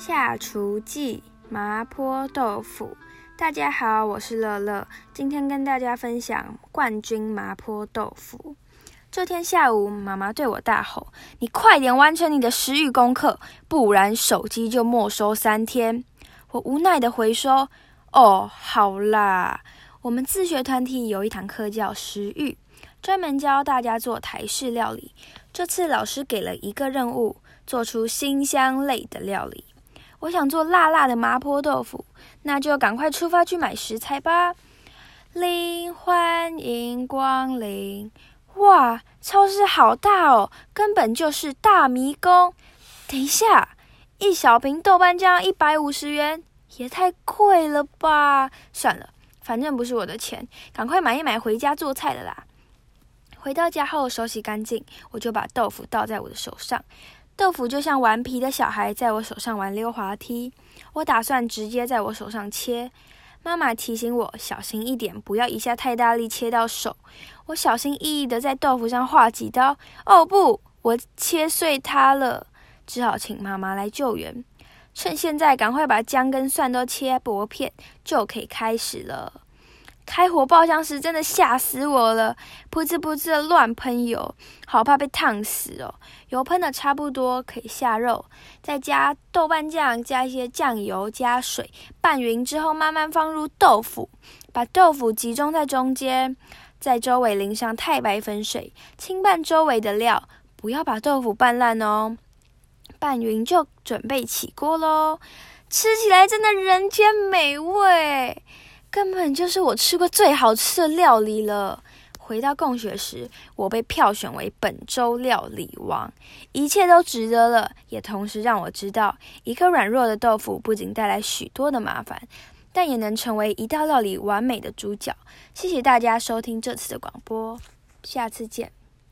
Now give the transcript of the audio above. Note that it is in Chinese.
下厨记麻婆豆腐，大家好，我是乐乐，今天跟大家分享冠军麻婆豆腐。这天下午，妈妈对我大吼：“你快点完成你的食欲功课，不然手机就没收三天。”我无奈的回说：“哦，好啦。”我们自学团体有一堂课叫食欲，专门教大家做台式料理。这次老师给了一个任务，做出新香类的料理。我想做辣辣的麻婆豆腐，那就赶快出发去买食材吧。林欢迎光临！哇，超市好大哦，根本就是大迷宫。等一下，一小瓶豆瓣酱一百五十元，也太贵了吧？算了。反正不是我的钱，赶快买一买回家做菜的啦。回到家后，手洗干净，我就把豆腐倒在我的手上。豆腐就像顽皮的小孩在我手上玩溜滑梯。我打算直接在我手上切。妈妈提醒我小心一点，不要一下太大力切到手。我小心翼翼的在豆腐上划几刀。哦不，我切碎它了，只好请妈妈来救援。趁现在，赶快把姜跟蒜都切薄片，就可以开始了。开火爆香时，真的吓死我了，噗呲噗呲的乱喷油，好怕被烫死哦。油喷的差不多，可以下肉，再加豆瓣酱，加一些酱油，加水，拌匀之后，慢慢放入豆腐，把豆腐集中在中间，在周围淋上太白粉水，轻拌周围的料，不要把豆腐拌烂哦。拌匀就准备起锅喽，吃起来真的人间美味，根本就是我吃过最好吃的料理了。回到共学时，我被票选为本周料理王，一切都值得了，也同时让我知道，一颗软弱的豆腐不仅带来许多的麻烦，但也能成为一道料理完美的主角。谢谢大家收听这次的广播，下次见。